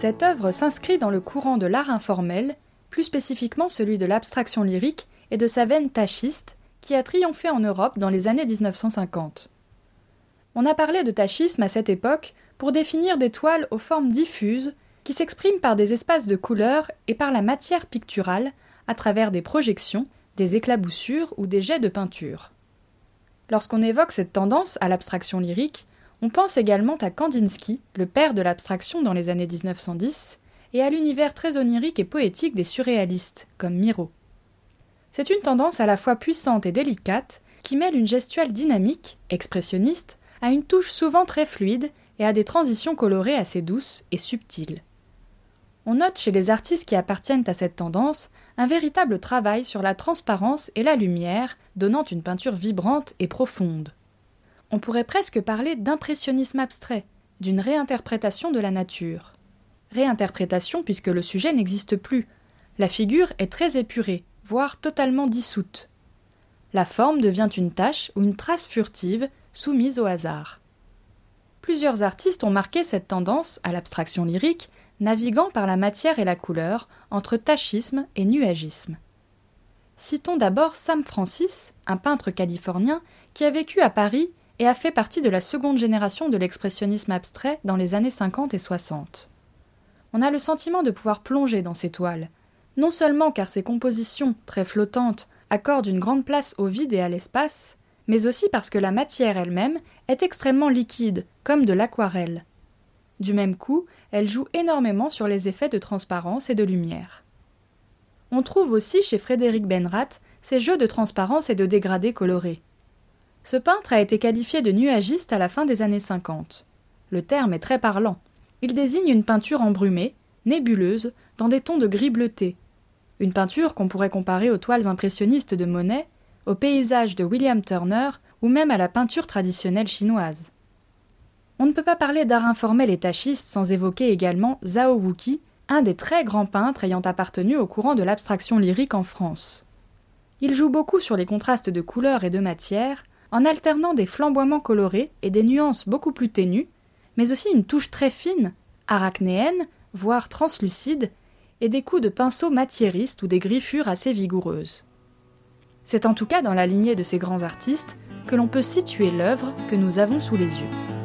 Cette œuvre s'inscrit dans le courant de l'art informel, plus spécifiquement celui de l'abstraction lyrique et de sa veine tachiste, qui a triomphé en Europe dans les années 1950. On a parlé de tachisme à cette époque pour définir des toiles aux formes diffuses qui s'expriment par des espaces de couleurs et par la matière picturale à travers des projections, des éclaboussures ou des jets de peinture. Lorsqu'on évoque cette tendance à l'abstraction lyrique, on pense également à Kandinsky, le père de l'abstraction dans les années 1910, et à l'univers très onirique et poétique des surréalistes, comme Miro. C'est une tendance à la fois puissante et délicate qui mêle une gestuelle dynamique, expressionniste, à une touche souvent très fluide et à des transitions colorées assez douces et subtiles. On note chez les artistes qui appartiennent à cette tendance un véritable travail sur la transparence et la lumière, donnant une peinture vibrante et profonde. On pourrait presque parler d'impressionnisme abstrait, d'une réinterprétation de la nature. Réinterprétation puisque le sujet n'existe plus. La figure est très épurée, voire totalement dissoute. La forme devient une tache ou une trace furtive soumise au hasard. Plusieurs artistes ont marqué cette tendance à l'abstraction lyrique, naviguant par la matière et la couleur entre tachisme et nuagisme. Citons d'abord Sam Francis, un peintre californien qui a vécu à Paris et a fait partie de la seconde génération de l'expressionnisme abstrait dans les années 50 et 60. On a le sentiment de pouvoir plonger dans ses toiles, non seulement car ses compositions, très flottantes, accordent une grande place au vide et à l'espace, mais aussi parce que la matière elle-même est extrêmement liquide, comme de l'aquarelle. Du même coup, elle joue énormément sur les effets de transparence et de lumière. On trouve aussi chez Frédéric Benrat ces jeux de transparence et de dégradés colorés. Ce peintre a été qualifié de nuagiste à la fin des années 50. Le terme est très parlant. Il désigne une peinture embrumée, nébuleuse, dans des tons de gris bleuté. Une peinture qu'on pourrait comparer aux toiles impressionnistes de Monet, aux paysages de William Turner ou même à la peinture traditionnelle chinoise. On ne peut pas parler d'art informel et tachiste sans évoquer également Zhao Wuqi, un des très grands peintres ayant appartenu au courant de l'abstraction lyrique en France. Il joue beaucoup sur les contrastes de couleurs et de matière, en alternant des flamboiements colorés et des nuances beaucoup plus ténues, mais aussi une touche très fine, arachnéenne, voire translucide, et des coups de pinceau matiéristes ou des griffures assez vigoureuses. C'est en tout cas dans la lignée de ces grands artistes que l'on peut situer l'œuvre que nous avons sous les yeux.